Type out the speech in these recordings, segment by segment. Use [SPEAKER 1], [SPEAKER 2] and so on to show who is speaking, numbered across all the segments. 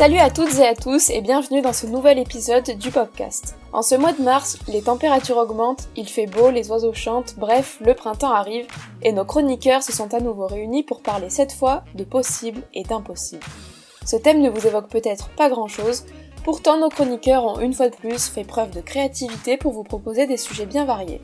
[SPEAKER 1] Salut à toutes et à tous et bienvenue dans ce nouvel épisode du podcast. En ce mois de mars, les températures augmentent, il fait beau, les oiseaux chantent, bref, le printemps arrive et nos chroniqueurs se sont à nouveau réunis pour parler cette fois de possible et d'impossible. Ce thème ne vous évoque peut-être pas grand-chose, pourtant nos chroniqueurs ont une fois de plus fait preuve de créativité pour vous proposer des sujets bien variés.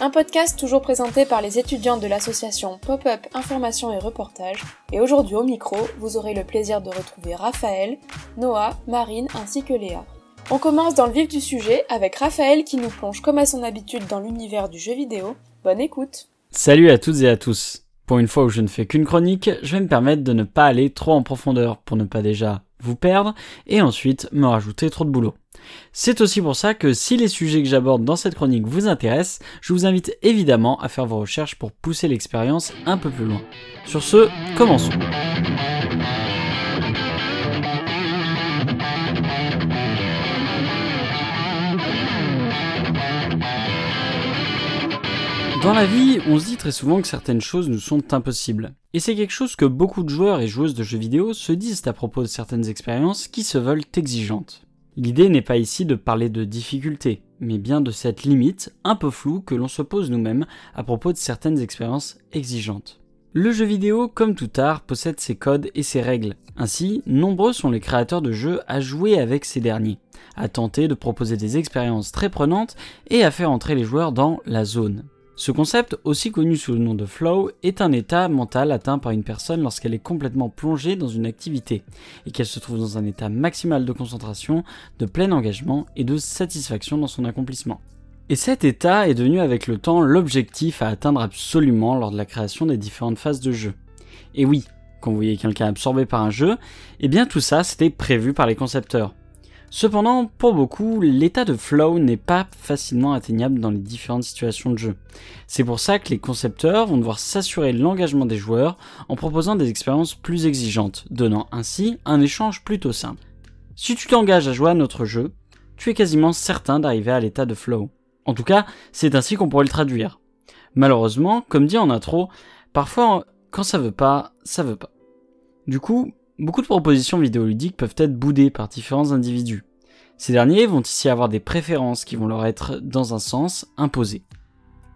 [SPEAKER 1] Un podcast toujours présenté par les étudiants de l'association Pop-up Information et Reportage. Et aujourd'hui au micro, vous aurez le plaisir de retrouver Raphaël, Noah, Marine ainsi que Léa. On commence dans le vif du sujet avec Raphaël qui nous plonge comme à son habitude dans l'univers du jeu vidéo. Bonne écoute
[SPEAKER 2] Salut à toutes et à tous Pour une fois où je ne fais qu'une chronique, je vais me permettre de ne pas aller trop en profondeur pour ne pas déjà vous perdre et ensuite me rajouter trop de boulot. C'est aussi pour ça que si les sujets que j'aborde dans cette chronique vous intéressent, je vous invite évidemment à faire vos recherches pour pousser l'expérience un peu plus loin. Sur ce, commençons. Dans la vie, on se dit très souvent que certaines choses nous sont impossibles. Et c'est quelque chose que beaucoup de joueurs et joueuses de jeux vidéo se disent à propos de certaines expériences qui se veulent exigeantes. L'idée n'est pas ici de parler de difficultés, mais bien de cette limite un peu floue que l'on se pose nous-mêmes à propos de certaines expériences exigeantes. Le jeu vidéo, comme tout art, possède ses codes et ses règles. Ainsi, nombreux sont les créateurs de jeux à jouer avec ces derniers, à tenter de proposer des expériences très prenantes et à faire entrer les joueurs dans la zone. Ce concept, aussi connu sous le nom de flow, est un état mental atteint par une personne lorsqu'elle est complètement plongée dans une activité et qu'elle se trouve dans un état maximal de concentration, de plein engagement et de satisfaction dans son accomplissement. Et cet état est devenu avec le temps l'objectif à atteindre absolument lors de la création des différentes phases de jeu. Et oui, quand vous voyez quelqu'un absorbé par un jeu, eh bien tout ça c'était prévu par les concepteurs. Cependant, pour beaucoup, l'état de flow n'est pas facilement atteignable dans les différentes situations de jeu. C'est pour ça que les concepteurs vont devoir s'assurer l'engagement des joueurs en proposant des expériences plus exigeantes, donnant ainsi un échange plutôt simple. Si tu t'engages à jouer à notre jeu, tu es quasiment certain d'arriver à l'état de flow. En tout cas, c'est ainsi qu'on pourrait le traduire. Malheureusement, comme dit en intro, parfois quand ça veut pas, ça veut pas. Du coup, Beaucoup de propositions vidéoludiques peuvent être boudées par différents individus. Ces derniers vont ici avoir des préférences qui vont leur être, dans un sens, imposées.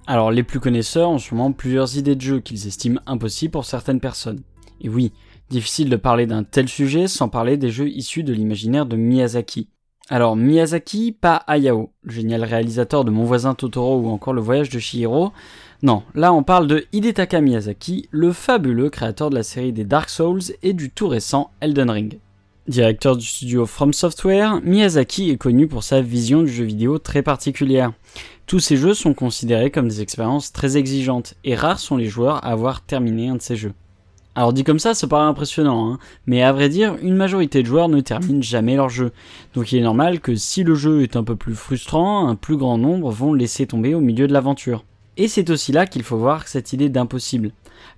[SPEAKER 2] Alors les plus connaisseurs ont sûrement plusieurs idées de jeux qu'ils estiment impossibles pour certaines personnes. Et oui, difficile de parler d'un tel sujet sans parler des jeux issus de l'imaginaire de Miyazaki. Alors Miyazaki, pas Hayao, le génial réalisateur de Mon voisin Totoro ou encore Le voyage de Shihiro, non, là on parle de Hidetaka Miyazaki, le fabuleux créateur de la série des Dark Souls et du tout récent Elden Ring. Directeur du studio From Software, Miyazaki est connu pour sa vision du jeu vidéo très particulière. Tous ces jeux sont considérés comme des expériences très exigeantes, et rares sont les joueurs à avoir terminé un de ces jeux. Alors dit comme ça, ça paraît impressionnant, hein, mais à vrai dire, une majorité de joueurs ne terminent jamais leur jeu. Donc il est normal que si le jeu est un peu plus frustrant, un plus grand nombre vont laisser tomber au milieu de l'aventure. Et c'est aussi là qu'il faut voir cette idée d'impossible.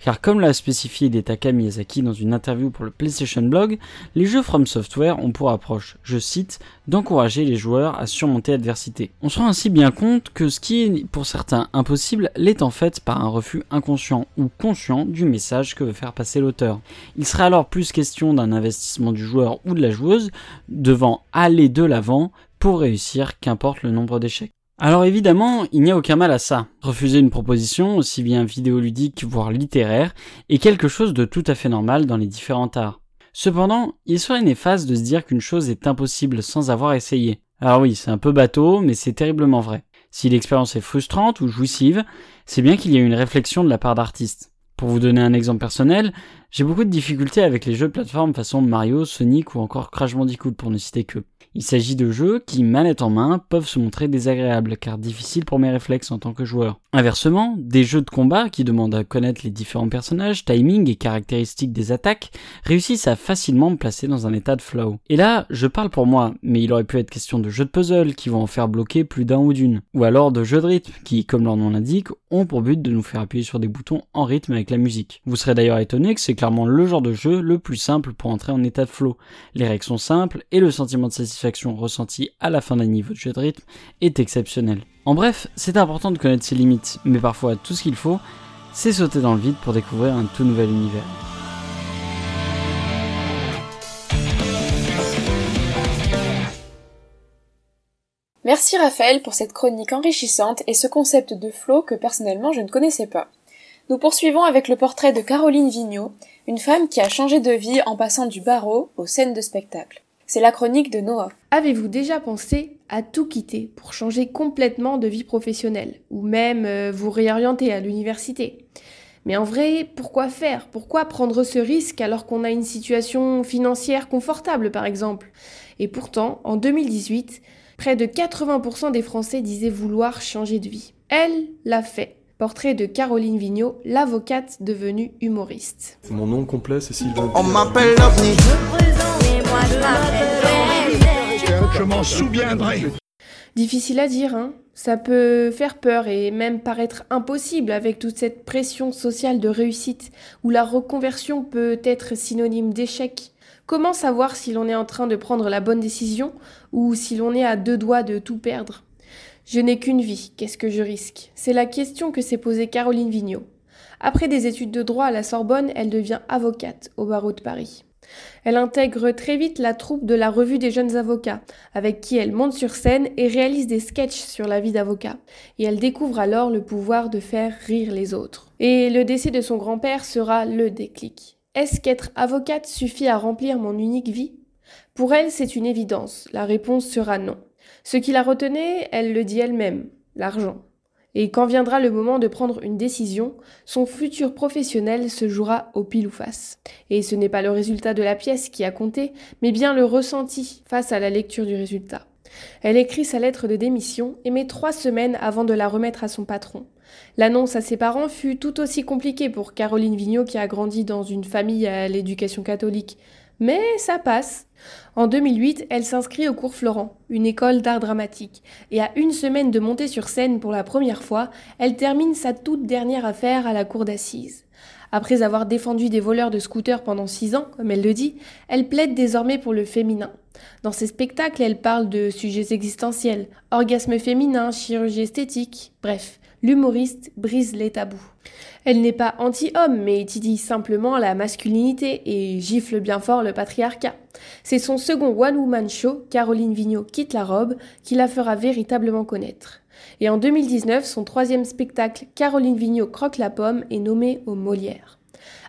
[SPEAKER 2] Car comme l'a spécifié Detaka Miyazaki dans une interview pour le PlayStation Blog, les jeux From Software ont pour approche, je cite, d'encourager les joueurs à surmonter l'adversité. On se rend ainsi bien compte que ce qui est pour certains impossible l'est en fait par un refus inconscient ou conscient du message que veut faire passer l'auteur. Il serait alors plus question d'un investissement du joueur ou de la joueuse devant aller de l'avant pour réussir qu'importe le nombre d'échecs. Alors évidemment, il n'y a aucun mal à ça. Refuser une proposition, aussi bien vidéoludique voire littéraire, est quelque chose de tout à fait normal dans les différents arts. Cependant, il serait néfaste de se dire qu'une chose est impossible sans avoir essayé. Alors oui, c'est un peu bateau, mais c'est terriblement vrai. Si l'expérience est frustrante ou jouissive, c'est bien qu'il y ait une réflexion de la part d'artistes. Pour vous donner un exemple personnel, j'ai beaucoup de difficultés avec les jeux de plateforme façon Mario, Sonic ou encore Crash Bandicoot pour ne citer que. Il s'agit de jeux qui, manette en main, peuvent se montrer désagréables car difficiles pour mes réflexes en tant que joueur. Inversement, des jeux de combat qui demandent à connaître les différents personnages, timing et caractéristiques des attaques réussissent à facilement me placer dans un état de flow. Et là, je parle pour moi, mais il aurait pu être question de jeux de puzzle qui vont en faire bloquer plus d'un ou d'une. Ou alors de jeux de rythme qui, comme leur nom l'indique, ont pour but de nous faire appuyer sur des boutons en rythme avec la musique. Vous serez d'ailleurs étonné que c'est clairement le genre de jeu le plus simple pour entrer en état de flow. Les règles sont simples et le sentiment de satisfaction satisfaction ressentie à la fin d'un niveau de jeu de rythme est exceptionnelle. En bref, c'est important de connaître ses limites, mais parfois tout ce qu'il faut, c'est sauter dans le vide pour découvrir un tout nouvel univers.
[SPEAKER 1] Merci Raphaël pour cette chronique enrichissante et ce concept de flow que personnellement je ne connaissais pas. Nous poursuivons avec le portrait de Caroline Vigneault, une femme qui a changé de vie en passant du barreau aux scènes de spectacle. C'est la chronique de Noah.
[SPEAKER 3] Avez-vous déjà pensé à tout quitter pour changer complètement de vie professionnelle ou même euh, vous réorienter à l'université? Mais en vrai, pourquoi faire? Pourquoi prendre ce risque alors qu'on a une situation financière confortable par exemple? Et pourtant, en 2018, près de 80% des Français disaient vouloir changer de vie. Elle l'a fait. Portrait de Caroline Vigneault, l'avocate devenue humoriste.
[SPEAKER 4] Mon nom complet, c'est Sylvain.
[SPEAKER 5] On m'appelle.
[SPEAKER 6] Je m'en souviendrai.
[SPEAKER 3] Difficile à dire, hein Ça peut faire peur et même paraître impossible avec toute cette pression sociale de réussite où la reconversion peut être synonyme d'échec. Comment savoir si l'on est en train de prendre la bonne décision ou si l'on est à deux doigts de tout perdre? Je n'ai qu'une vie, qu'est-ce que je risque? C'est la question que s'est posée Caroline Vigneault. Après des études de droit à la Sorbonne, elle devient avocate au barreau de Paris. Elle intègre très vite la troupe de la Revue des jeunes avocats, avec qui elle monte sur scène et réalise des sketchs sur la vie d'avocat. Et elle découvre alors le pouvoir de faire rire les autres. Et le décès de son grand-père sera le déclic. Est-ce qu'être avocate suffit à remplir mon unique vie? Pour elle, c'est une évidence. La réponse sera non. Ce qui la retenait, elle le dit elle-même, l'argent. Et quand viendra le moment de prendre une décision, son futur professionnel se jouera au pile ou face. Et ce n'est pas le résultat de la pièce qui a compté, mais bien le ressenti face à la lecture du résultat. Elle écrit sa lettre de démission et met trois semaines avant de la remettre à son patron. L'annonce à ses parents fut tout aussi compliquée pour Caroline Vigneault qui a grandi dans une famille à l'éducation catholique. Mais ça passe. En 2008, elle s'inscrit au cours Florent, une école d'art dramatique, et à une semaine de monter sur scène pour la première fois, elle termine sa toute dernière affaire à la cour d'assises. Après avoir défendu des voleurs de scooters pendant six ans, comme elle le dit, elle plaide désormais pour le féminin. Dans ses spectacles, elle parle de sujets existentiels, orgasme féminin, chirurgie esthétique, bref, l'humoriste brise les tabous. Elle n'est pas anti-homme, mais étudie simplement la masculinité et gifle bien fort le patriarcat. C'est son second one-woman show, Caroline Vigneault quitte la robe, qui la fera véritablement connaître. Et en 2019, son troisième spectacle, Caroline Vigneault croque la pomme, est nommé au Molière.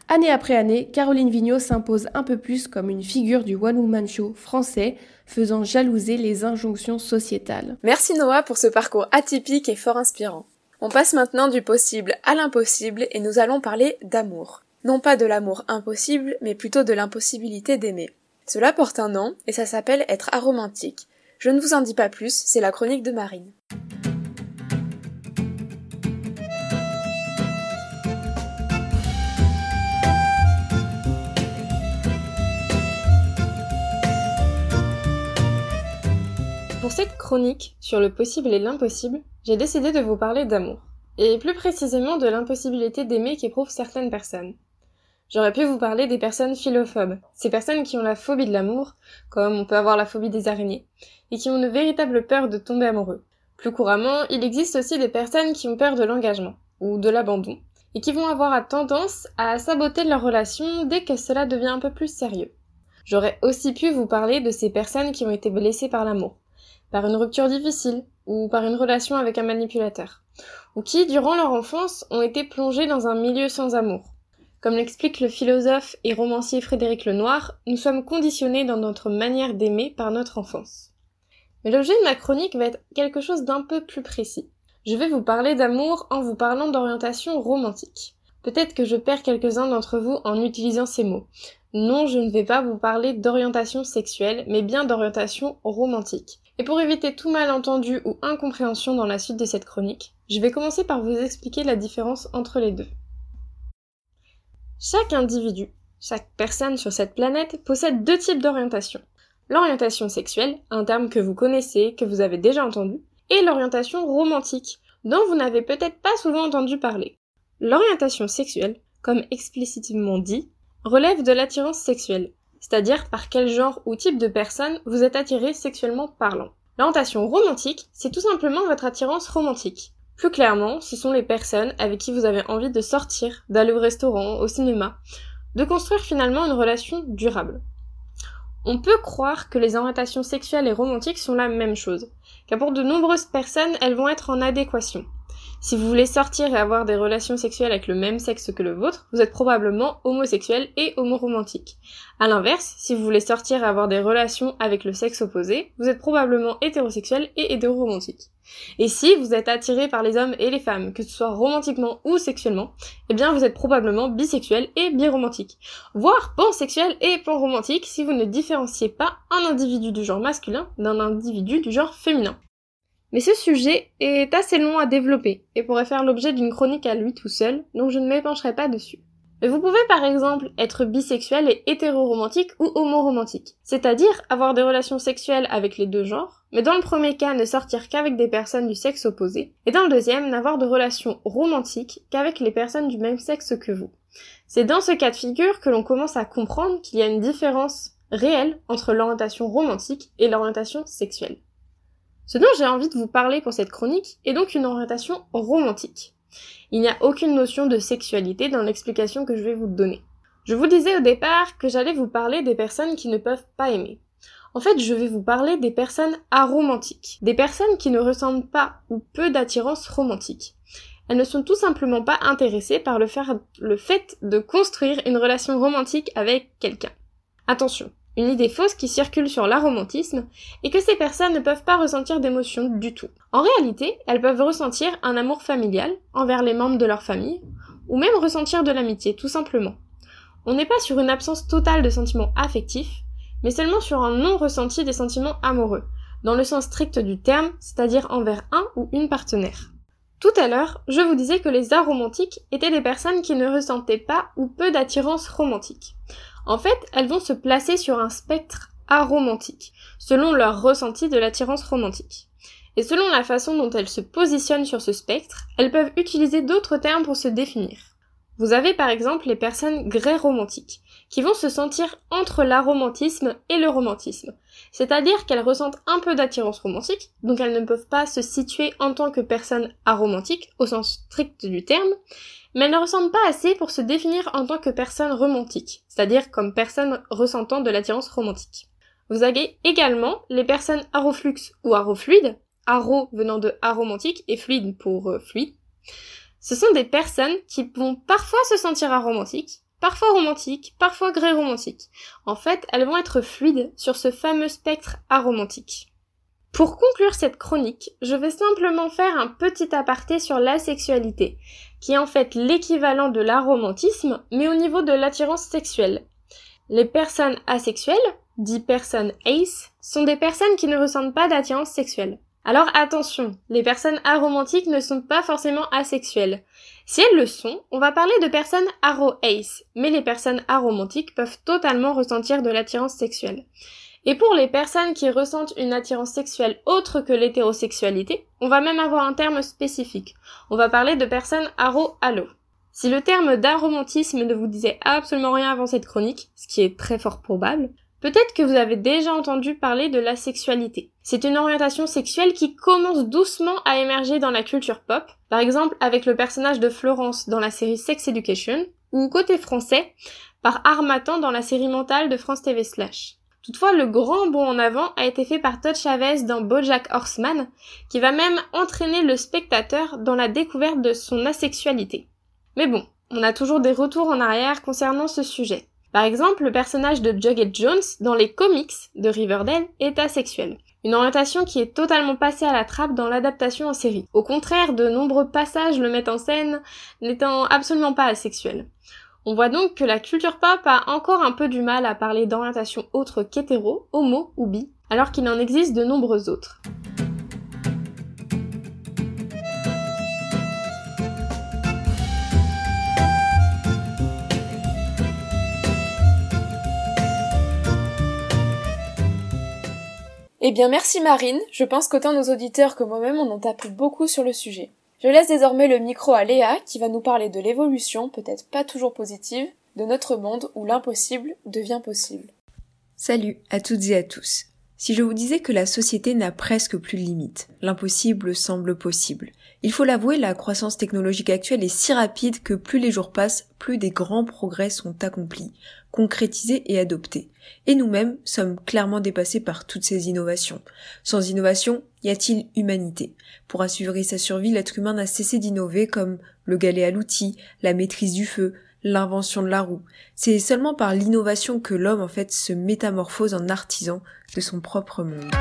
[SPEAKER 3] Année après année, Caroline Vigneault s'impose un peu plus comme une figure du one-woman show français, faisant jalouser les injonctions sociétales.
[SPEAKER 1] Merci Noah pour ce parcours atypique et fort inspirant. On passe maintenant du possible à l'impossible et nous allons parler d'amour. Non pas de l'amour impossible, mais plutôt de l'impossibilité d'aimer. Cela porte un nom et ça s'appelle être aromantique. Je ne vous en dis pas plus, c'est la chronique de Marine. Pour cette chronique sur le possible et l'impossible, j'ai décidé de vous parler d'amour, et plus précisément de l'impossibilité d'aimer qu'éprouvent certaines personnes. J'aurais pu vous parler des personnes philophobes, ces personnes qui ont la phobie de l'amour, comme on peut avoir la phobie des araignées, et qui ont une véritable peur de tomber amoureux. Plus couramment, il existe aussi des personnes qui ont peur de l'engagement, ou de l'abandon, et qui vont avoir tendance à saboter leur relation dès que cela devient un peu plus sérieux. J'aurais aussi pu vous parler de ces personnes qui ont été blessées par l'amour, par une rupture difficile ou par une relation avec un manipulateur, ou qui, durant leur enfance, ont été plongés dans un milieu sans amour. Comme l'explique le philosophe et romancier Frédéric Lenoir, nous sommes conditionnés dans notre manière d'aimer par notre enfance. Mais l'objet de ma chronique va être quelque chose d'un peu plus précis. Je vais vous parler d'amour en vous parlant d'orientation romantique. Peut-être que je perds quelques-uns d'entre vous en utilisant ces mots. Non, je ne vais pas vous parler d'orientation sexuelle, mais bien d'orientation romantique. Et pour éviter tout malentendu ou incompréhension dans la suite de cette chronique, je vais commencer par vous expliquer la différence entre les deux. Chaque individu, chaque personne sur cette planète possède deux types d'orientation. L'orientation sexuelle, un terme que vous connaissez, que vous avez déjà entendu, et l'orientation romantique, dont vous n'avez peut-être pas souvent entendu parler. L'orientation sexuelle, comme explicitement dit, relève de l'attirance sexuelle, c'est-à-dire par quel genre ou type de personne vous êtes attiré sexuellement parlant. L'orientation romantique, c'est tout simplement votre attirance romantique. Plus clairement, ce sont les personnes avec qui vous avez envie de sortir, d'aller au restaurant, au cinéma, de construire finalement une relation durable. On peut croire que les orientations sexuelles et romantiques sont la même chose, car pour de nombreuses personnes, elles vont être en adéquation. Si vous voulez sortir et avoir des relations sexuelles avec le même sexe que le vôtre, vous êtes probablement homosexuel et homoromantique. À l'inverse, si vous voulez sortir et avoir des relations avec le sexe opposé, vous êtes probablement hétérosexuel et hétéroromantique. Et si vous êtes attiré par les hommes et les femmes, que ce soit romantiquement ou sexuellement, eh bien vous êtes probablement bisexuel et biromantique. Voire pansexuel et panromantique si vous ne différenciez pas un individu du genre masculin d'un individu du genre féminin. Mais ce sujet est assez long à développer et pourrait faire l'objet d'une chronique à lui tout seul, donc je ne m'épancherai pas dessus. Mais vous pouvez par exemple être bisexuel et hétéroromantique ou homoromantique, c'est-à-dire avoir des relations sexuelles avec les deux genres, mais dans le premier cas ne sortir qu'avec des personnes du sexe opposé, et dans le deuxième n'avoir de relations romantiques qu'avec les personnes du même sexe que vous. C'est dans ce cas de figure que l'on commence à comprendre qu'il y a une différence réelle entre l'orientation romantique et l'orientation sexuelle. Ce dont j'ai envie de vous parler pour cette chronique est donc une orientation romantique. Il n'y a aucune notion de sexualité dans l'explication que je vais vous donner. Je vous disais au départ que j'allais vous parler des personnes qui ne peuvent pas aimer. En fait, je vais vous parler des personnes aromantiques, des personnes qui ne ressentent pas ou peu d'attirance romantique. Elles ne sont tout simplement pas intéressées par le, le fait de construire une relation romantique avec quelqu'un. Attention, une idée fausse qui circule sur l'aromantisme, et que ces personnes ne peuvent pas ressentir d'émotions du tout. En réalité, elles peuvent ressentir un amour familial envers les membres de leur famille, ou même ressentir de l'amitié, tout simplement. On n'est pas sur une absence totale de sentiments affectifs, mais seulement sur un non-ressenti des sentiments amoureux, dans le sens strict du terme, c'est-à-dire envers un ou une partenaire. Tout à l'heure, je vous disais que les aromantiques étaient des personnes qui ne ressentaient pas ou peu d'attirance romantique. En fait, elles vont se placer sur un spectre aromantique, selon leur ressenti de l'attirance romantique. Et selon la façon dont elles se positionnent sur ce spectre, elles peuvent utiliser d'autres termes pour se définir. Vous avez par exemple les personnes grès romantiques, qui vont se sentir entre l'aromantisme et le romantisme. C'est-à-dire qu'elles ressentent un peu d'attirance romantique, donc elles ne peuvent pas se situer en tant que personnes aromantiques, au sens strict du terme, mais elles ne ressemblent pas assez pour se définir en tant que personne romantique, c'est-à-dire comme personne ressentant de l'attirance romantique. Vous avez également les personnes aroflux ou arofluides, aro venant de aromantique et fluide pour euh, fluide. Ce sont des personnes qui vont parfois se sentir aromantiques, parfois romantiques, parfois gré romantiques. En fait, elles vont être fluides sur ce fameux spectre aromantique. Pour conclure cette chronique, je vais simplement faire un petit aparté sur la sexualité, qui est en fait l'équivalent de l'aromantisme, mais au niveau de l'attirance sexuelle. Les personnes asexuelles, dit personnes ace, sont des personnes qui ne ressentent pas d'attirance sexuelle. Alors attention, les personnes aromantiques ne sont pas forcément asexuelles. Si elles le sont, on va parler de personnes aro-ace, mais les personnes aromantiques peuvent totalement ressentir de l'attirance sexuelle. Et pour les personnes qui ressentent une attirance sexuelle autre que l'hétérosexualité, on va même avoir un terme spécifique. On va parler de personnes aro-allo. Si le terme d'aromantisme ne vous disait absolument rien avant cette chronique, ce qui est très fort probable, peut-être que vous avez déjà entendu parler de la sexualité. C'est une orientation sexuelle qui commence doucement à émerger dans la culture pop, par exemple avec le personnage de Florence dans la série Sex Education, ou côté français, par Armatan dans la série mentale de France TV Slash. Toutefois, le grand bond en avant a été fait par Todd Chavez dans Bojack Horseman, qui va même entraîner le spectateur dans la découverte de son asexualité. Mais bon, on a toujours des retours en arrière concernant ce sujet. Par exemple, le personnage de Jughead Jones dans les comics de Riverdale est asexuel. Une orientation qui est totalement passée à la trappe dans l'adaptation en série. Au contraire, de nombreux passages le mettent en scène n'étant absolument pas asexuel. On voit donc que la culture pop a encore un peu du mal à parler d'orientation autre qu'hétéro, homo ou bi, alors qu'il en existe de nombreux autres.
[SPEAKER 3] Eh bien merci Marine, je pense qu'autant nos auditeurs que moi-même en appris beaucoup sur le sujet. Je laisse désormais le micro à Léa qui va nous parler de l'évolution, peut-être pas toujours positive, de notre monde où l'impossible devient possible.
[SPEAKER 4] Salut à toutes et à tous. Si je vous disais que la société n'a presque plus de limites, l'impossible semble possible. Il faut l'avouer, la croissance technologique actuelle est si rapide que plus les jours passent, plus des grands progrès sont accomplis, concrétisés et adoptés. Et nous-mêmes sommes clairement dépassés par toutes ces innovations. Sans innovation, y a-t-il humanité? Pour assurer sa survie, l'être humain n'a cessé d'innover comme le galet à l'outil, la maîtrise du feu, l'invention de la roue. C'est seulement par l'innovation que l'homme en fait se métamorphose en artisan de son propre monde.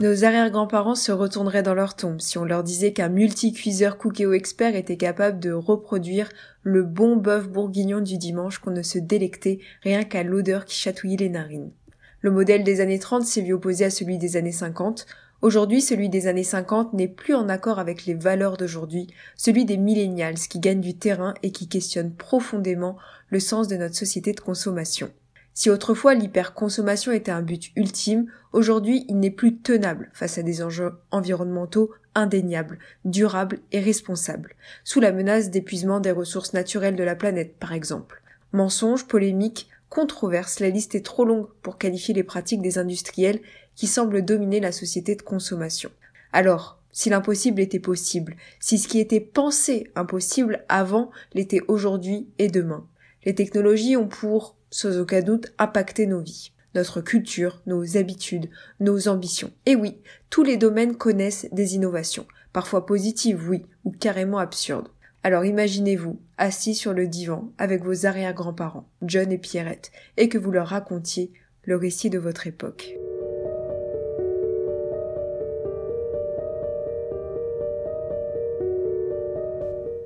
[SPEAKER 4] Nos arrière-grands-parents se retourneraient dans leur tombe si on leur disait qu'un multi-cuiseur cookéo expert était capable de reproduire le bon bœuf bourguignon du dimanche qu'on ne se délectait rien qu'à l'odeur qui chatouillait les narines. Le modèle des années 30 s'est vu opposé à celui des années 50. Aujourd'hui, celui des années 50 n'est plus en accord avec les valeurs d'aujourd'hui, celui des millennials qui gagnent du terrain et qui questionnent profondément le sens de notre société de consommation. Si autrefois l'hyperconsommation était un but ultime, aujourd'hui il n'est plus tenable face à des enjeux environnementaux indéniables, durables et responsables, sous la menace d'épuisement des ressources naturelles de la planète par exemple. Mensonges, polémiques, controverse, la liste est trop longue pour qualifier les pratiques des industriels qui semblent dominer la société de consommation. Alors, si l'impossible était possible, si ce qui était pensé impossible avant l'était aujourd'hui et demain, les technologies ont pour, sans aucun doute, impacter nos vies, notre culture, nos habitudes, nos ambitions. Et oui, tous les domaines connaissent des innovations, parfois positives, oui, ou carrément absurdes. Alors imaginez-vous, assis sur le divan avec vos arrière-grands-parents, John et Pierrette, et que vous leur racontiez le récit de votre époque.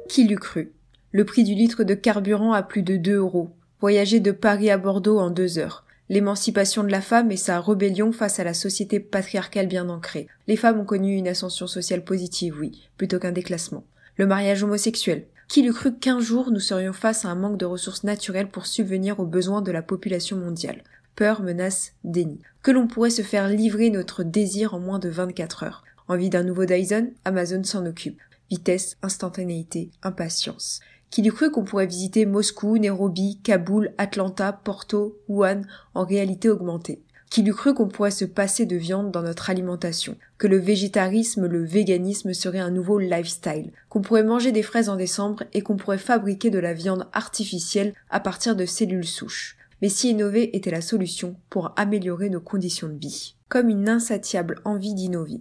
[SPEAKER 4] Qui l'eût cru? Le prix du litre de carburant à plus de 2 euros. Voyager de Paris à Bordeaux en deux heures. L'émancipation de la femme et sa rébellion face à la société patriarcale bien ancrée. Les femmes ont connu une ascension sociale positive, oui, plutôt qu'un déclassement le mariage homosexuel. Qui l'eût cru qu'un jour nous serions face à un manque de ressources naturelles pour subvenir aux besoins de la population mondiale? Peur, menace, déni. Que l'on pourrait se faire livrer notre désir en moins de 24 heures. Envie d'un nouveau Dyson? Amazon s'en occupe. Vitesse, instantanéité, impatience. Qui l'eût cru qu'on pourrait visiter Moscou, Nairobi, Kaboul, Atlanta, Porto, Wuhan en réalité augmentée? Qui l'eût cru qu'on pourrait se passer de viande dans notre alimentation, que le végétarisme, le véganisme serait un nouveau lifestyle, qu'on pourrait manger des fraises en décembre et qu'on pourrait fabriquer de la viande artificielle à partir de cellules souches. Mais si innover était la solution pour améliorer nos conditions de vie, comme une insatiable envie d'innover.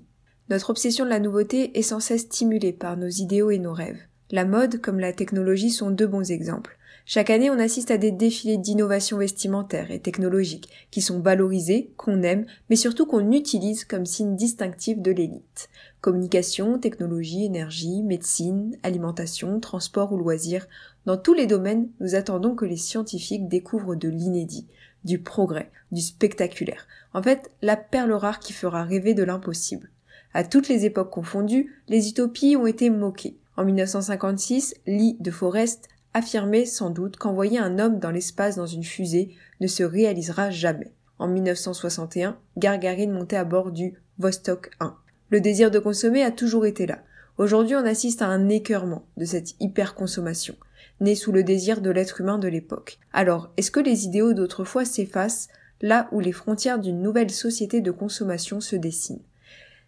[SPEAKER 4] Notre obsession de la nouveauté est sans cesse stimulée par nos idéaux et nos rêves. La mode comme la technologie sont deux bons exemples. Chaque année, on assiste à des défilés d'innovation vestimentaire et technologiques qui sont valorisés, qu'on aime, mais surtout qu'on utilise comme signe distinctif de l'élite. Communication, technologie, énergie, médecine, alimentation, transport ou loisirs, dans tous les domaines, nous attendons que les scientifiques découvrent de l'inédit, du progrès, du spectaculaire. En fait, la perle rare qui fera rêver de l'impossible. À toutes les époques confondues, les utopies ont été moquées. En 1956, Lee de Forest affirmait sans doute qu'envoyer un homme dans l'espace dans une fusée ne se réalisera jamais. En 1961, Gargarine montait à bord du Vostok 1. Le désir de consommer a toujours été là. Aujourd'hui, on assiste à un écœurement de cette hyperconsommation, née sous le désir de l'être humain de l'époque. Alors, est-ce que les idéaux d'autrefois s'effacent là où les frontières d'une nouvelle société de consommation se dessinent?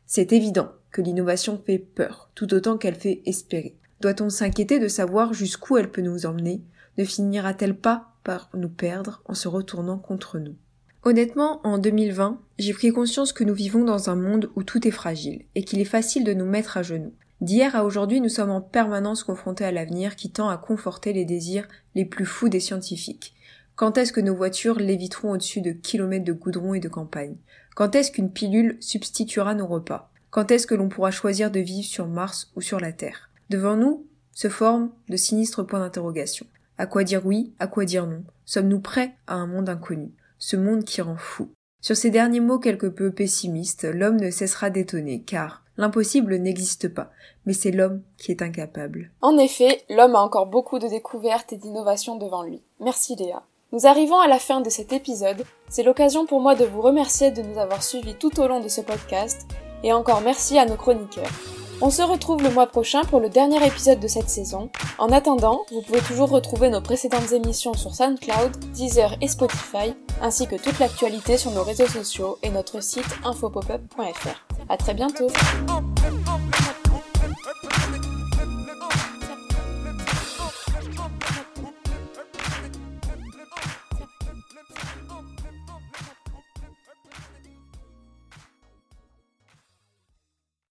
[SPEAKER 4] C'est évident que l'innovation fait peur, tout autant qu'elle fait espérer. Doit-on s'inquiéter de savoir jusqu'où elle peut nous emmener? Ne finira-t-elle pas par nous perdre en se retournant contre nous? Honnêtement, en 2020, j'ai pris conscience que nous vivons dans un monde où tout est fragile et qu'il est facile de nous mettre à genoux. D'hier à aujourd'hui, nous sommes en permanence confrontés à l'avenir qui tend à conforter les désirs les plus fous des scientifiques. Quand est-ce que nos voitures léviteront au-dessus de kilomètres de goudron et de campagne? Quand est-ce qu'une pilule substituera nos repas? Quand est-ce que l'on pourra choisir de vivre sur Mars ou sur la Terre? Devant nous se forment de sinistres points d'interrogation. À quoi dire oui, à quoi dire non? Sommes-nous prêts à un monde inconnu? Ce monde qui rend fou. Sur ces derniers mots quelque peu pessimistes, l'homme ne cessera d'étonner, car l'impossible n'existe pas, mais c'est l'homme qui est incapable.
[SPEAKER 1] En effet, l'homme a encore beaucoup de découvertes et d'innovations devant lui. Merci Léa. Nous arrivons à la fin de cet épisode. C'est l'occasion pour moi de vous remercier de nous avoir suivis tout au long de ce podcast, et encore merci à nos chroniqueurs.
[SPEAKER 7] On se retrouve le mois prochain pour le dernier épisode de cette saison. En attendant, vous pouvez toujours retrouver nos précédentes émissions sur SoundCloud, Deezer et Spotify, ainsi que toute l'actualité sur nos réseaux sociaux et notre site infopopup.fr. À très bientôt